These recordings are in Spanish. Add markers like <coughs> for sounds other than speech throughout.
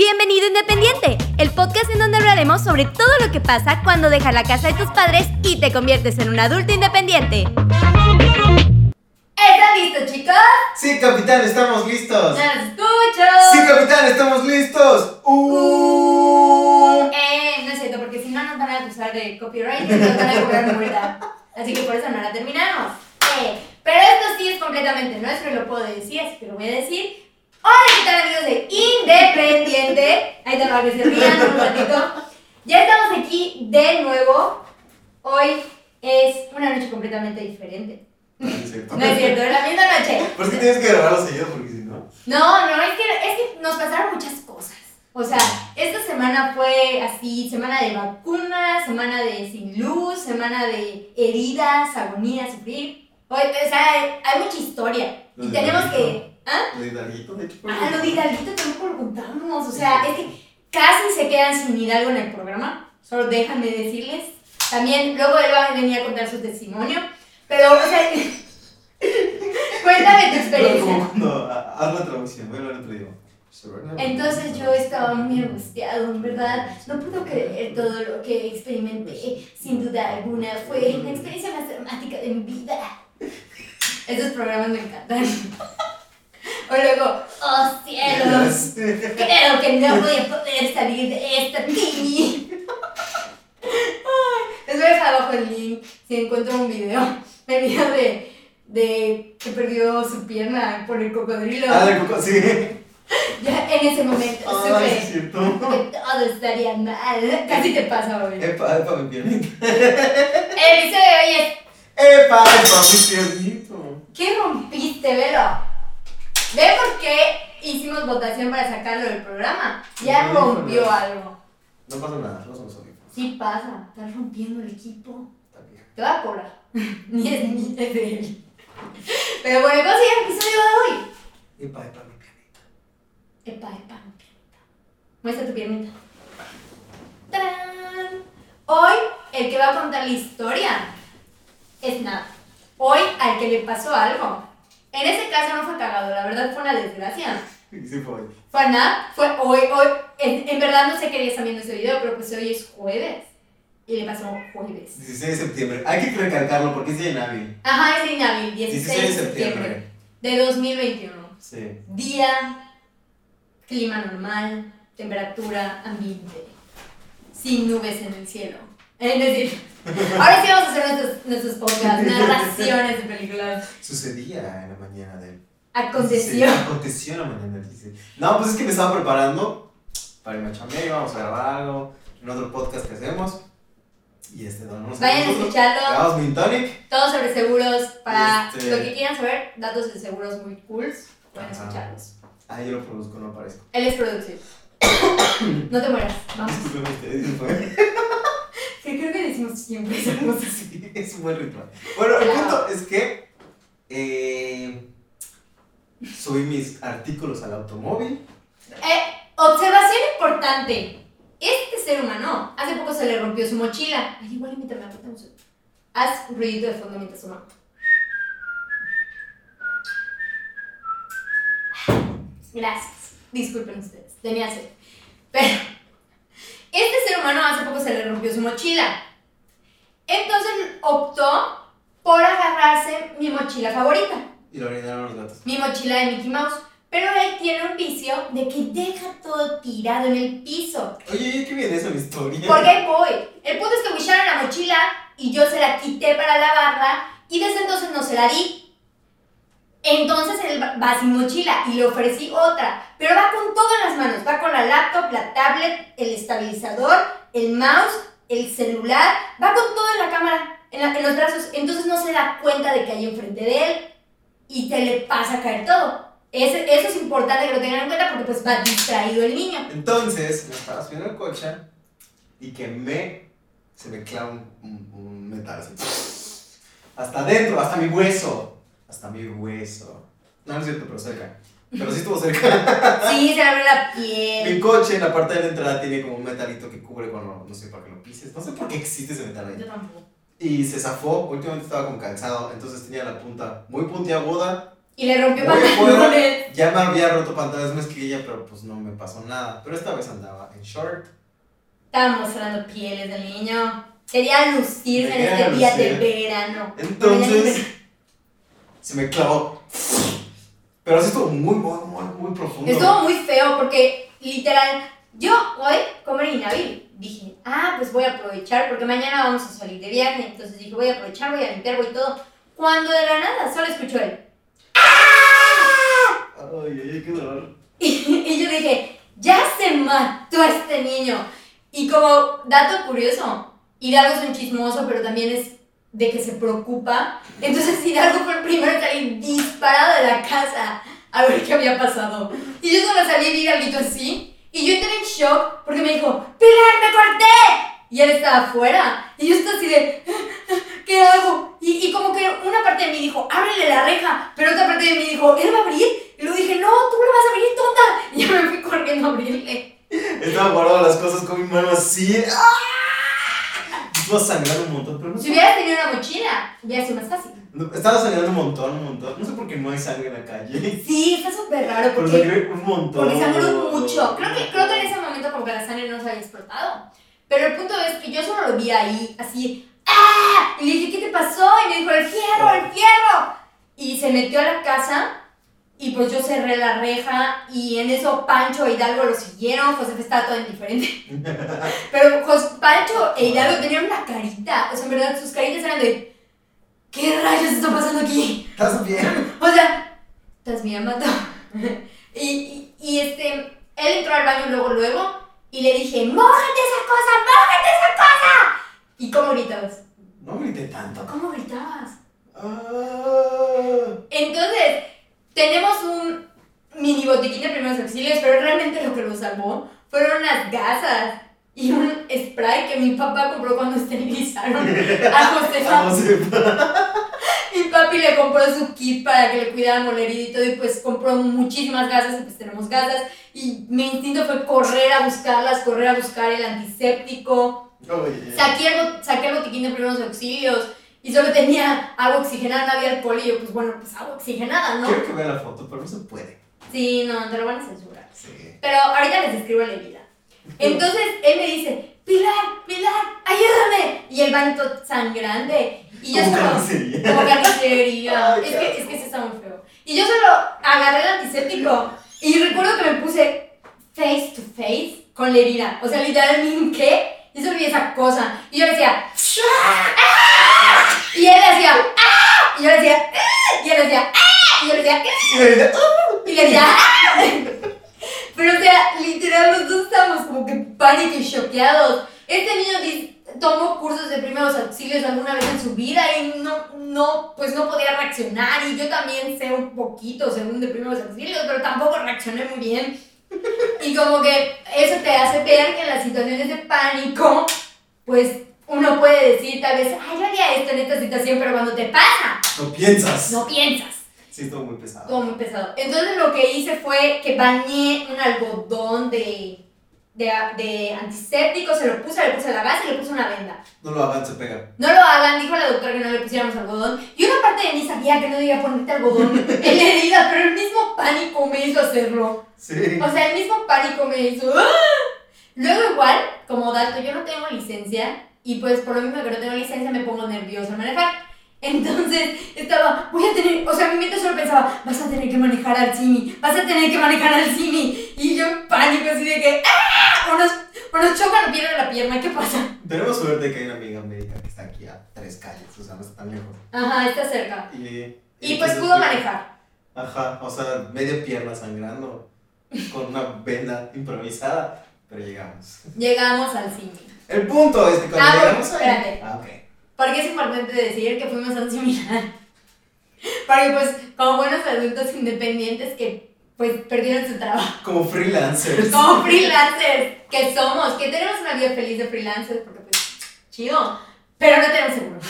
Bienvenido Independiente, el podcast en donde hablaremos sobre todo lo que pasa cuando dejas la casa de tus padres y te conviertes en un adulto independiente. ¿Están listos, chicos? Sí, capitán, estamos listos. ¡Ya los escucho! Sí, capitán, estamos listos. Uh. Eh, no es cierto, porque si no nos van a acusar de copyright y nos van a cobrar multa. Así que por eso no la terminamos. Eh, pero esto sí es completamente nuestro y lo puedo decir, así que lo voy a decir. Hola, ¿qué tal amigos de Independiente? Ahí va que se rían un ratito. Ya estamos aquí de nuevo. Hoy es una noche completamente diferente. No es cierto. No es cierto, es la misma noche. Pues que tienes que grabarlo seguido porque si no. No, no, es que, es que nos pasaron muchas cosas. O sea, esta semana fue así, semana de vacunas, semana de sin luz, semana de heridas, agonía, sufrir. O, o sea, hay, mucha historia. Y tenemos que... ¿Ah? Lo de Hidalguito, de hecho. Ah, lo de Hidalguito tampoco lo contamos. O sea, es que casi se quedan sin Hidalgo en el programa. Solo déjame decirles. También, luego él va a venir a contar su testimonio. Pero, o sea, <laughs> cuéntame tu experiencia. como cuando haz la traducción, voy a hablar otro idioma. Entonces yo estaba muy angustiado, en verdad. No puedo creer todo lo que experimenté. Sin duda alguna, fue la experiencia más dramática de mi vida. Esos programas me encantan. <laughs> O luego, oh cielos, <laughs> creo que no voy a poder salir de esta tini. Les voy a dejar abajo el link si encuentro un video. El video de, de que perdió su pierna por el cocodrilo. Ah, de coco, sí. <laughs> Ya en ese momento Ah, es supe cierto. que todo estaría mal. Casi te pasa, bebé. Epa, epa, mi piernita. El episodio de hoy es Epa, epa, mi piernito. ¿Qué rompiste, Velo? ¿Ve por qué hicimos votación para sacarlo del programa? Ya No, rompió no. algo. No pasa nada, no somos audífonos. Sí pasa, estás rompiendo el equipo. Está bien. Te va a cobrar. <laughs> Ni es ni es de él. Pero bueno, ¿cómo se el episodio de hoy? Epa, epa, mi piernita. Epa, epa, mi piernita. Muestra tu piernita. ¡Tarán! Hoy, el que va a contar la historia es Nat. Hoy, al que le pasó algo. En ese caso no fue cagado, la verdad fue una desgracia. <laughs> Sí, fue hoy. Fue a Nat, fue hoy, hoy. En, en verdad no sé qué día están viendo ese video, pero pues hoy es jueves. Y le pasó jueves. 16 de septiembre. Hay que recalcarlo porque es día inhábil. Ajá, es de inhábil, 16, 16 de septiembre. de 2021. Sí. Día, clima normal, temperatura ambiente, sin nubes en el cielo. Es decir, ahora sí vamos a hacer nuestros, nuestros podcasts, narraciones de películas. Sucedía en la mañana del Aconteció. Aconteció en la mañana del 16. No, pues es que me estaba preparando para irme a chambear, íbamos a grabar algo en otro podcast que hacemos. Y este, no, no sé. Vayan a escucharlo. Grabamos Min Tonic. Todo sobre seguros para Este- lo que quieran saber, datos de seguros muy cool. Pueden escucharlos. Ah, yo lo produzco, no aparezco. Él es producción. <coughs> no te mueras, vamos. <laughs> Sí, creo que decimos siempre. <laughs> Sí, es un buen ritual. Bueno, el Claro. punto es que eh, subí mis artículos al automóvil. Eh, observación importante. Este ser humano hace poco se le rompió su mochila. Ay, igual invítame a cortamos. Haz ruidito de fondo mientras toma. Gracias. Disculpen ustedes. Tenía sed. Pero este ser humano hace poco se le rompió su mochila. Entonces optó por agarrarse mi mochila favorita Y lo orinaron los gatos. mi mochila de Mickey Mouse. Pero él tiene un vicio de que deja todo tirado en el piso. Oye, ¿qué viene eso en la historia? Porque ahí voy. El punto es que me echaron la mochila y yo se la quité para lavarla y desde entonces no se la di. Entonces él va sin mochila y le ofrecí otra. Pero va con todo en las manos. Va con la laptop, la tablet, el estabilizador, el mouse, el celular. Va con todo en la cámara, en, la- en los brazos. Entonces no se da cuenta de que hay enfrente de él y te le pasa a caer todo. Eso es importante que lo tengan en cuenta porque pues va distraído el niño. Entonces, me estaba subiendo el coche y que me. Se me clava un, un- un metal así. Hasta adentro, hasta mi hueso. Hasta mi hueso. No, no es cierto, pero cerca. Pero sí estuvo cerca. <laughs> Sí, se abre la Mi piel. coche en la parte de la entrada tiene como un metalito que cubre cuando, no sé, para que lo pises. No sé por qué existe ese metal ahí. Yo tampoco. Y se zafó, últimamente estaba con calzado, entonces tenía la punta muy puntiaguda Y le rompió pantalones. Ya me había roto pantalones más que ella, pero pues no me pasó nada. Pero esta vez andaba en short. Estaba mostrando pieles del niño. Quería lucirse en este día de verano. Entonces, se me clavó. Pero así estuvo muy, muy, muy, muy profundo. Estuvo muy feo porque, literal, yo hoy, como era inhábil, dije, ah, pues voy a aprovechar porque mañana vamos a salir de viaje. Entonces dije, voy a aprovechar, voy a limpiar, voy todo. Cuando de la nada solo escucho él. Ay, ay, ay, qué dolor. <laughs> Y yo dije, ya se mató este niño. Y como dato curioso, Hidalgo es un chismoso, pero también es de que se preocupa. Entonces Hidalgo fue el primero en salir disparado de la casa a ver qué había pasado. Y yo solo salí y vi algo así. Y yo entré en shock porque me dijo, ¡Pilar, me corté! Y él estaba afuera. Y yo estaba así de, ¿qué hago? Y, y como que una parte de mí dijo, ábrele la reja. Pero otra parte de mí dijo, ¿él va a abrir? Y luego dije, no, tú lo vas a abrir, tonta. Y yo me fui corriendo a abrirle. Estaba guardando las cosas con mi mano así. ¡Ah! Estaba sangrando un montón, pero no Si hubieras tenido una mochila, hubiera sido más fácil. No, Estaba sangrando un montón, un montón. No sé por qué no hay sangre en la calle. <laughs> Sí, está súper raro Pero porque, sangré un montón. porque sangró mucho. Creo que, creo que en ese momento como que la sangre no se había explotado. Pero el punto es que yo solo lo vi ahí, así, ¡ah! Y le dije, ¿qué te pasó? Y me dijo, el fierro, el fierro. Y se metió a la casa y pues yo cerré la reja y en eso Pancho e Hidalgo lo siguieron, José estaba todo indiferente. <laughs> Pero Jos- Pancho e Hidalgo tenían una carita, o sea, en verdad sus caritas eran de, ¿qué rayos está pasando aquí? ¿Estás bien? <laughs> O sea, estás bien, mato. <laughs> y, y, y, este, él entró al baño luego, luego, y le dije, ¡mójate esa cosa, mójate esa cosa! ¿Y cómo gritabas? No grité tanto. ¿Cómo gritabas? Ah. Entonces, tenemos un mini botiquín de primeros auxilios, pero realmente lo que lo salvó fueron unas gasas y un spray que mi papá compró cuando esterilizaron <laughs> a Josefa. <laughs> Mi papi le compró su kit para que le cuidáramos la herida y todo, y pues compró muchísimas gasas, y pues tenemos gasas. Y mi instinto fue correr a buscarlas, correr a buscar el antiséptico. Oye. Saqué el, saqué el botiquín de primeros auxilios y solo tenía agua oxigenada, no había alcohol. Y yo, pues bueno, pues agua oxigenada, ¿no? Quiero que vea la foto, pero no se puede. Sí, no, te lo van a censurar. Sí. Pero ahorita les describo la herida. Entonces él me dice, Pilar, Pilar, ayúdame. Y el todo sangrante. Y yo Como solo... carnicería. Como carnicería. Ay, es, qué que, es que sí está muy feo. Y yo solo agarré el antiséptico y recuerdo que me puse face to face con la herida. O sea, literal me hinqué y solo vi esa cosa. Y yo decía, "Ah". Y él decía, "Ah". y yo le decía, "Ah". y él decía, "Ah". y yo le decía, "Ah". Y le dije, "Ah". y le decía, "Ah". pero o sea, literal los dos estábamos como que pánico y choqueados. Este niño tomó cursos de primeros auxilios alguna vez en su vida y no, no, pues no podía reaccionar y yo también sé un poquito según de primeros auxilios, pero tampoco reaccioné muy bien. Y como que eso te hace ver que en las situaciones de pánico, pues uno puede decir tal vez, ay, yo haría esto en esta situación, pero cuando te pasa, No piensas. no piensas. Sí, estuvo muy pesado. Todo muy pesado. Entonces lo que hice fue que bañé un algodón de, de, de antiséptico, se lo puse, le puse la gasa y le puse una venda. No lo hagan, se pega. No lo hagan, dijo la doctora que no le pusiéramos algodón. Y una parte de mí sabía que no debía ponerte algodón <laughs> en la herida, pero el mismo pánico me hizo hacerlo. Sí. O sea, el mismo pánico me hizo. ¡ah! Luego igual, como dato, yo no tengo licencia y pues por lo mismo que no tengo licencia me pongo nerviosa al manejar. Entonces estaba, voy a tener, o sea, mi mente solo pensaba, vas a tener que manejar al Simi, vas a tener que manejar al Simi. Y yo en pánico así de que, ¡ah! O nos, o nos chocan pierden la pierna, ¿qué pasa? Tenemos suerte que hay una amiga médica que está aquí a tres calles, o sea, no está tan lejos. Ajá, está cerca. Y, Y pues entonces, pudo manejar. Ajá, o sea, media pierna sangrando, con una venda improvisada, pero llegamos. Llegamos al Simi. El punto es que cuando Ah, bueno, llegamos ahí. espérate. Ah, ok. Porque es importante decir que fuimos a un similar. <laughs> Porque pues como buenos adultos independientes que pues perdieron su trabajo. Como freelancers. Como <laughs> freelancers que somos, que tenemos una vida feliz de freelancers porque pues chido. Pero no tenemos seguro.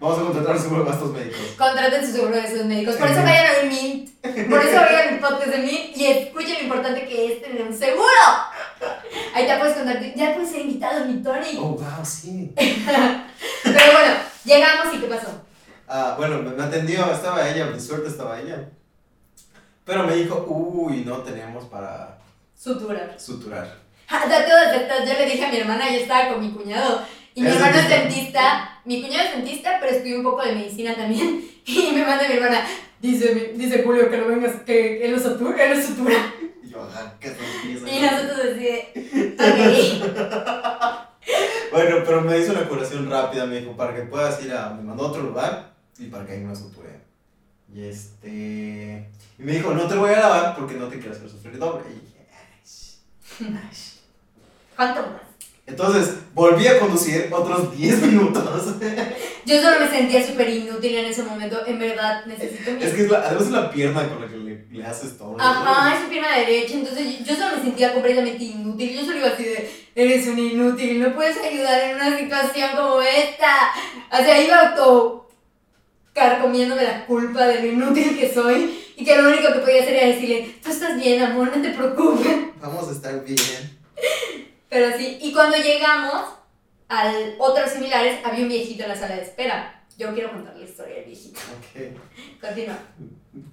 Vamos a contratar un seguro de gastos médicos. Contraten su seguro de sus médicos. Por eso vayan a un Mint. Por eso vayan el podcast de Mint y escuchen lo importante que es tener un seguro. Ahí te puedes contratar. Ya puedes ser invitado, mi Tony. Oh, wow, sí. <laughs> Pero bueno, llegamos y ¿qué pasó? Ah, bueno, me atendió, estaba ella, de suerte estaba ella. Pero me dijo, uy, no tenemos para Sutura. suturar. Dato estas, yo le dije a mi hermana, yo estaba con mi cuñado. Y mi hermano es dentista. Mi cuñado es dentista, pero estudió un poco de medicina también. <laughs> Y me manda mi hermana, dice, dice Julio que lo vengas, que él lo sutura. Él lo sutura. <laughs> Y yo, ajá, ¿qué son Y nosotros así. <laughs> Bueno, pero me hizo una curación rápida, me dijo, para que puedas ir a, me mandó a otro lugar y para que ahí me suture. Y este, y me dijo, no te voy a lavar porque no te quiero hacer sufrir doble. Y dije, "Ay, ay". ¿Cuánto más? Entonces, volví a conducir otros 10 <laughs> minutos. Yo solo me sentía súper inútil en ese momento. En verdad, necesito mi... es que es la- además es la pierna con la que le, le haces todo. Ajá, es su pierna derecha, entonces yo solo me sentía completamente inútil. Yo solo iba así de, eres un inútil, no puedes ayudar en una situación como esta. O sea, iba auto carcomiéndome la culpa de lo inútil que soy y que lo único que podía hacer era decirle, tú estás bien, amor, no te preocupes. Vamos a estar bien. <laughs> Pero sí, y cuando llegamos al otros similares, había un viejito en la sala de espera. Yo quiero contar la historia del viejito. Ok. Continúa.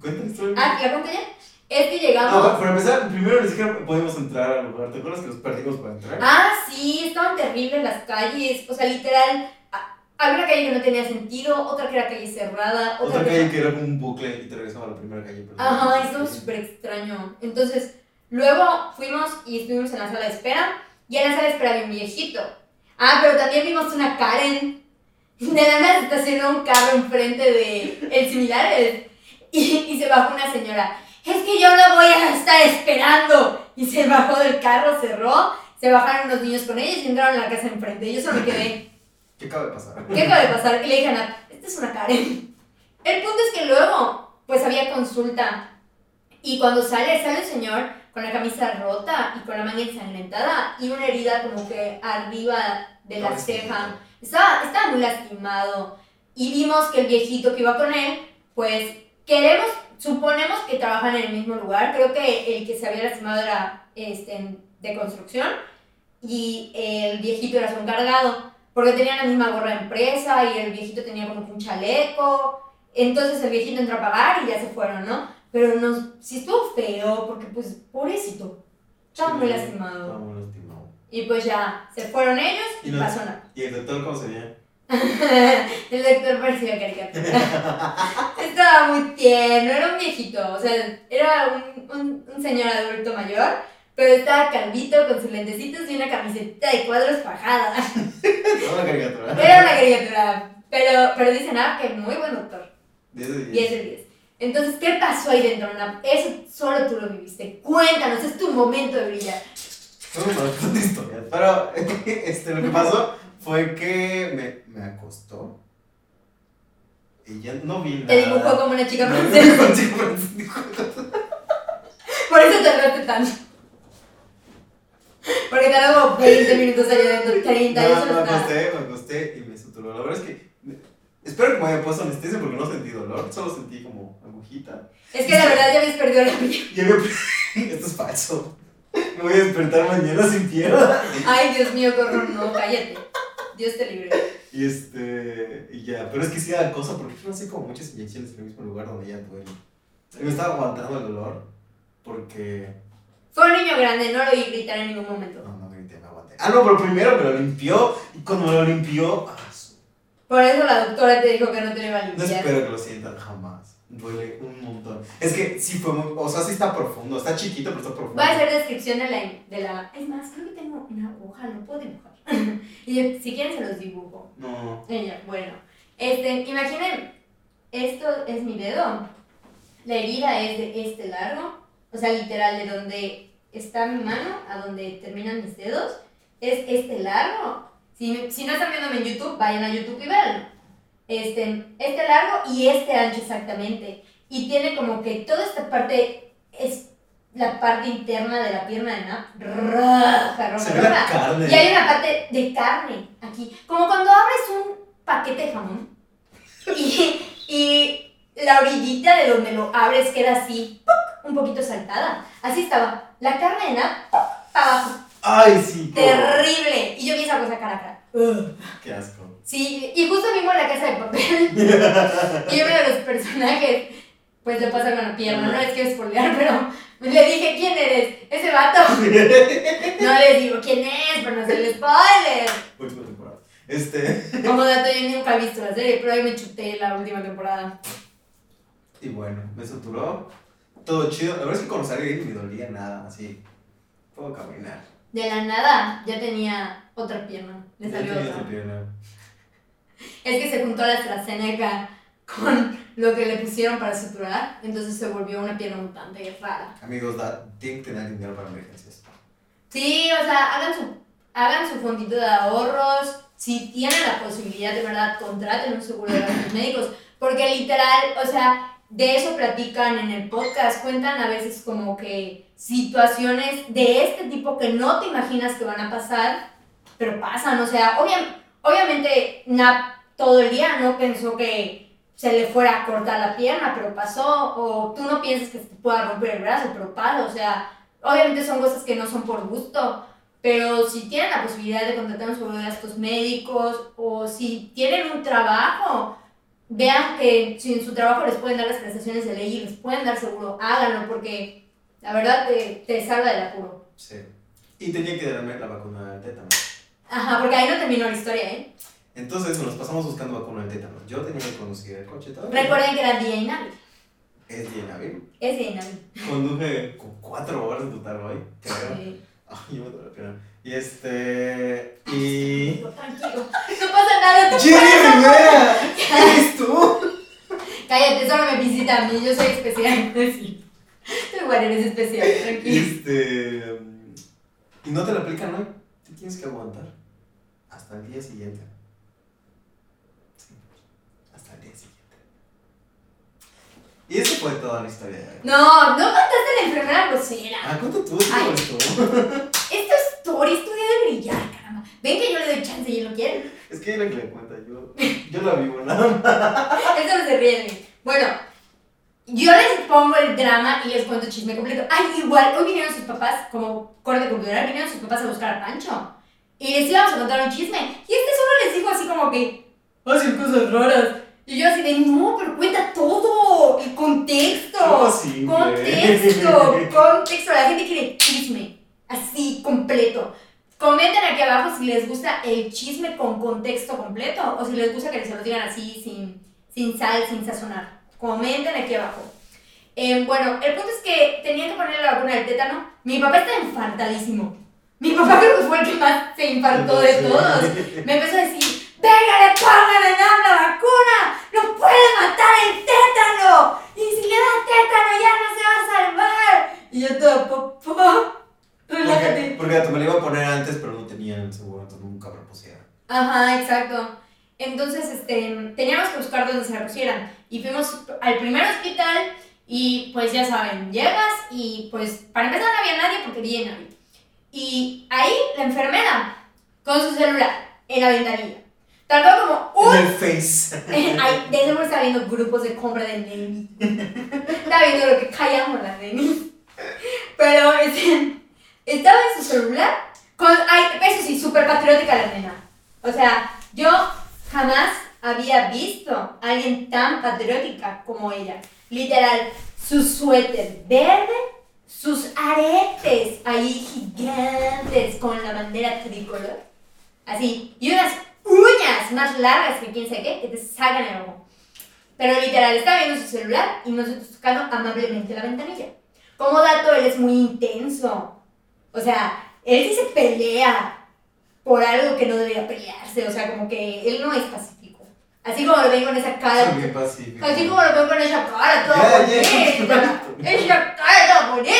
Cuenta la historia. Ah, ¿la ya? Es que llegamos... para empezar, primero ni siquiera podemos entrar al lugar. ¿Te acuerdas que nos perdimos para entrar? Ah, sí, estaban terribles las calles. O sea, literal, había una calle que no tenía sentido, otra que era calle cerrada, otra, Otra que... calle que era como un bucle y te regresaba a la primera calle. pero- Ajá, estuvo súper extraño. Entonces, luego fuimos y estuvimos en la sala de espera, y en la de espera había un viejito. Ah, pero también vimos una Karen. De la nada se estacionó un carro enfrente de el similares y, y se bajó una señora. Es que yo no voy a estar esperando. Y se bajó del carro, cerró, se bajaron unos niños con ellos y entraron a la casa enfrente. Yo solo me quedé. ¿Qué acaba de pasar? ¿Qué acaba de pasar? Y le dije a Nat, esta es una Karen. El punto es que luego, pues había consulta. Y cuando sale, sale un señor con la camisa rota y con la manga ensangrentada y una herida como que arriba de la ceja. Estaba, estaba muy lastimado. Y vimos que el viejito que iba con él, pues queremos, suponemos que trabajan en el mismo lugar. Creo que el que se había lastimado era este, de construcción y el viejito era su encargado. Porque tenían la misma gorra de empresa y el viejito tenía como un chaleco. Entonces el viejito entró a pagar y ya se fueron, ¿no? Pero nos, sí estuvo feo porque pues pobrecito. Estaba muy Estaba lastimado. muy lastimado. Y pues ya, se fueron ellos y, Y no- pasó nada. ¿Y el doctor cómo se veía? <laughs> el doctor parecía caricatura. <laughs> Estaba muy tierno, era un viejito, o sea, era un, un, un señor adulto mayor, pero estaba calvito con sus lentecitos y una camiseta de cuadros fajada. Era una caricatura. Era una caricatura, pero, pero dicen, ah, que muy buen doctor. 10 de 10. 10 de 10. Entonces, ¿qué pasó ahí dentro, Nap? Eso solo tú lo viviste. Cuéntanos, es tu momento de brillar. Historia. Pero <laughs> este, lo que pasó fue que me, me acostó. Y ya no vi nada. Te dibujó como una chica <laughs> No, francesa. <laughs> Por eso te tardaste tanto. Porque tardó como 20 minutos allá adentro, 30, No, eso no me es nada. acosté, me acosté y me suturó. La verdad es que. Espero que me haya puesto anestesia porque no sentí dolor, solo sentí como agujita. Es que la verdad ya habías perdido la vida. <laughs> Y había. <laughs> Esto es falso. Me voy a despertar mañana sin pierna. <laughs> Ay, Dios mío, corro, no, cállate. Dios te libre. Y este. Y ya. Pero es que sí da cosa porque no sé como muchas inyecciones en el mismo lugar donde ya duele. Me estaba aguantando el dolor porque. Fue un niño grande, no lo oí gritar en ningún momento. No, no grité, me aguanté. Ah, no, pero primero me lo limpió. Y cuando me lo limpió. Por eso la doctora te dijo que no te iba a No limpiar. espero que lo sientan jamás. Duele un montón. Es que sí fue muy. O sea, sí está profundo. Está chiquito, pero está profundo. Voy a hacer descripción de la, de la... Es más, creo que tengo una hoja, no puedo dibujar. <laughs> y yo, si quieren se los dibujo. No. Ella, bueno. Este, imaginen, esto es mi dedo. La herida es de este largo. O sea, literal, de donde está mi mano a donde terminan mis dedos. Es este largo. Si, si no están viéndome en YouTube, vayan a YouTube y veanlo. Este, este largo y este ancho exactamente. Y tiene como que toda esta parte es la parte interna de la pierna de Nap. Roja, roja, ve la roja. carne. Y hay una parte de carne aquí. Como cuando abres un paquete de jamón y, y la orillita de donde lo abres queda así, ¡puc! un poquito saltada. Así estaba. La carne de Nap para abajo. Ay, sí. Terrible. Y yo vi esa cosa cara a cara. Qué asco. Sí, y justo vimos la casa de papel. <laughs> y uno de los personajes, pues le pasa con la pierna. No les quiero spoilear, pero le dije, ¿quién eres? Ese vato. <laughs> No les digo quién es, pero no se les spoiler. Última temporada. Este. Como dato, yo nunca he visto la serie, pero ahí me chuté la última temporada. Y bueno, me suturó. Todo chido. La verdad es que cuando salí me dolía nada, así. Puedo caminar. De la nada ya tenía otra pierna. Le salió otra. pierna. Es que se juntó la AstraZeneca con lo que le pusieron para suturar, entonces se volvió una pierna mutante rara. Amigos, tienen que tener dinero para emergencias. Sí, o sea, hagan su, hagan su fondito de ahorros. Si tienen la posibilidad, de verdad, contraten un seguro de gastos médicos. Porque literal, o sea, de eso platican en el podcast. Cuentan a veces como que situaciones de este tipo que no te imaginas que van a pasar, pero pasan. O sea, obvia- obviamente, Nap todo el día no pensó que se le fuera a cortar la pierna, pero pasó. O tú no piensas que te pueda romper el brazo, pero pasa. O sea, Obviamente son cosas que no son por gusto, pero si tienen la posibilidad de contratar un seguro de gastos médicos o si tienen un trabajo, vean que si en su trabajo les pueden dar las prestaciones de ley y les pueden dar seguro, háganlo porque la verdad te, te salva del apuro. Sí. Y tenía que darme la vacuna del tétano. Ajá, porque ahí no terminó la historia, ¿eh? Entonces nos pasamos buscando vacuna del tétano. Yo tenía que conducir el coche todo. Recuerden que era día inhábil. Es bien hábil. Es día inhábil. Conduje con cuatro horas en total hoy, creo. Sí. Ay, yo me la pierna. Y este. Y. Tranquilo. No pasa nada, tú ¡Jenny. Rivera! ¿Eres tú? Cállate, solo me visita a mí, yo soy especial. <laughs> Igual eres especial, tranquilo. Este. Y no te la aplican hoy. Te tienes que aguantar. Hasta el día siguiente. Sí. Hasta el día siguiente. Y esa fue toda la historia de. No, no contaste la enfermera grosera. Ah, ¿cuánto tú? ¿Qué Ay. <laughs> Esto es story, esto debe brillar, caramba. Ven que yo le doy chance y él lo quiere. Es que ella que le cuenta, yo, yo la vivo nada más. <laughs> Eso no se ríe de mí. Bueno, yo les pongo el drama y les cuento el chisme completo. Ay, igual, hoy vinieron sus papás, como corte cultural, vinieron sus papás a buscar a Pancho. Y les íbamos a contar un chisme. Y este solo les dijo así como que, hacen cosas raras. Y yo así de, no, pero cuenta todo, el contexto. Contexto, contexto. La gente quiere chisme, así, completo. Comenten aquí abajo si les gusta el chisme con contexto completo o si les gusta que se lo digan así, sin, sin sal, sin sazonar. Comenten aquí abajo. Eh, bueno, el punto es que tenían que ponerle la vacuna del tétano. Mi papá está infartadísimo. Mi papá <laughs> creo que fue el que más se infartó de todos. Me empezó a decir, venga, le pongan a la vacuna, no puede matar el tétano. Y si le da tétano ya no se va a salvar. Y yo todo, papá, Porque, relájate. porque a tu me la iba a poner antes, pero no tenía el seguro, entonces nunca me lo pusieron. Ajá, exacto. Entonces, este, teníamos que buscar dónde se pusieran. Y fuimos al primer hospital y pues ya saben, llegas y pues para empezar no había nadie porque día nadie. Y ahí la enfermera con su celular en la ventanilla. Tardó como un En el face. <laughs> Ay, de seguro estaba viendo grupos de compra de Nemi. Estaba viendo lo que callamos las Nemi. Pero este, estaba en su celular. Con, ay, eso sí, súper patriótica la nena. O sea, yo jamás había visto a alguien tan patriótica como ella. Literal, su suéter verde, sus aretes ahí gigantes con la bandera tricolor. Así, y unas uñas más largas que quién sabe qué, que te sacan el ojo. Pero literal, estaba viendo su celular y nosotros tocando amablemente la ventanilla. Como dato, él es muy intenso. O sea, él sí se pelea por algo que no debería pelearse. O sea, como que él no es pacífico. Así como lo ven con esa cara. Soy bien pacífico. Así como lo veo con esa cara toda bonita. Esa cara toda bonita.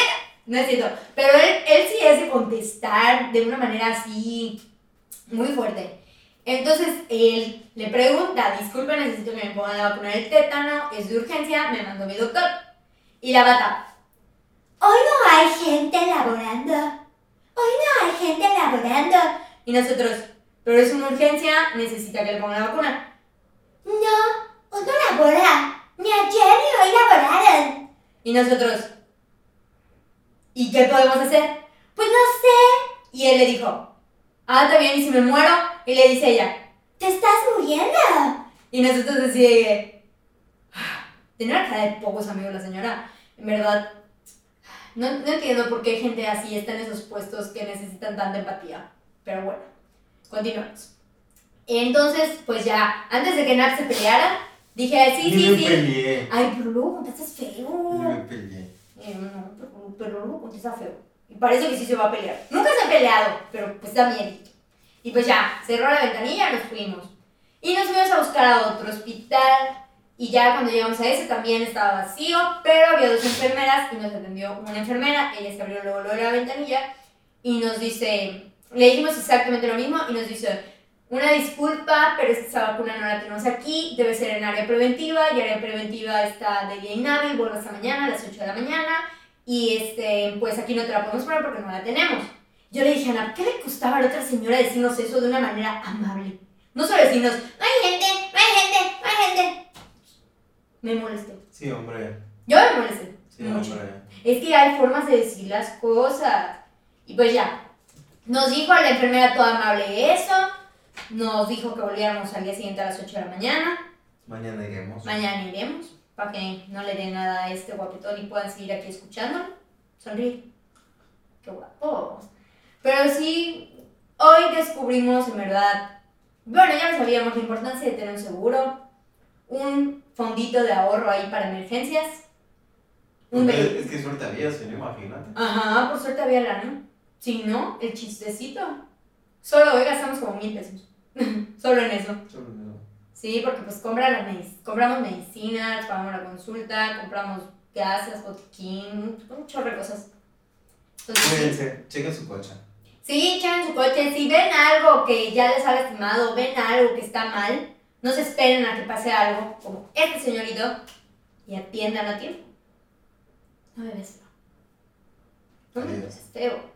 No es cierto. Pero él, él sí es de contestar de una manera así muy fuerte. Entonces él le pregunta, disculpe, necesito que me pongan la vacuna del tétano, es de urgencia, me mandó mi doctor. Y la bata, hoy no hay gente laborando. Hoy no hay gente laborando. Y nosotros, pero es una urgencia, necesita que le pongan la vacuna. No, no labora. Ni ayer ni hoy laboraron. Y nosotros, ¿y qué podemos hacer? Pues no sé. Y él le dijo, ah, está bien, ¿y si me muero? Y le dice ella, ¿te estás muriendo? Y nosotros así de, Tenía una cara de pocos amigos la señora. En verdad, no, no entiendo por qué gente así está en esos puestos que necesitan tanta empatía. Pero bueno, continuamos. Entonces, pues ya, antes de que Nat se peleara, dije, sí, Ni sí, me sí. peleé. Ay, pero luego contestas Ni feo. me peleé. Eh, no, pero, pero luego contesta feo. Y parece que sí se va a pelear. Nunca se ha peleado, pero pues da miedo. Y pues ya, cerró la ventanilla, nos fuimos. Y nos fuimos a buscar a otro hospital. Y ya cuando llegamos a ese también estaba vacío, pero había dos enfermeras y nos atendió una enfermera. Ella se abrió luego, luego la ventanilla y nos dice, le dijimos exactamente lo mismo y nos dice, una disculpa, pero es que esa vacuna no la tenemos aquí, debe ser en área preventiva y área preventiva está de día inhábil, vuelve hasta mañana a las 8 de la mañana y este, pues aquí no te la podemos poner porque no la tenemos. Yo le dije a Ana, ¿qué le costaba a la otra señora decirnos eso de una manera amable? No solo decirnos, no hay gente, no hay gente, no hay gente. Me molesté. Sí, hombre. Yo me molesté. Sí, mucho. hombre. Es que hay formas de decir las cosas. Y pues ya, nos dijo la enfermera toda amable eso, nos dijo que volviéramos al día siguiente a las 8 de la mañana, Mañana iremos. mañana iremos, para que no le dé nada a este guapetón y puedan seguir aquí escuchándolo. Sonríe. Qué guapo. Pero sí, hoy descubrimos en verdad, bueno, ya lo sabíamos, la importancia de tener un seguro, un fondito de ahorro ahí para emergencias. Un ve- es que suerte había, si no, imagínate. Ajá, por suerte había lana. Si no, el chistecito. Solo hoy gastamos como mil pesos. <laughs> Solo en eso. Solo eso. Sí, porque pues compra las medic- compramos medicinas, pagamos la consulta, compramos gasas, botiquín, un chorro de cosas. Cuídense, chequen su coche. Sí, chequen su coche. Si ven algo que ya les ha lastimado, ven algo que está mal, no se esperen a que pase algo como este señorito y atiendan a tiempo. No me ves feo. No me ves feo.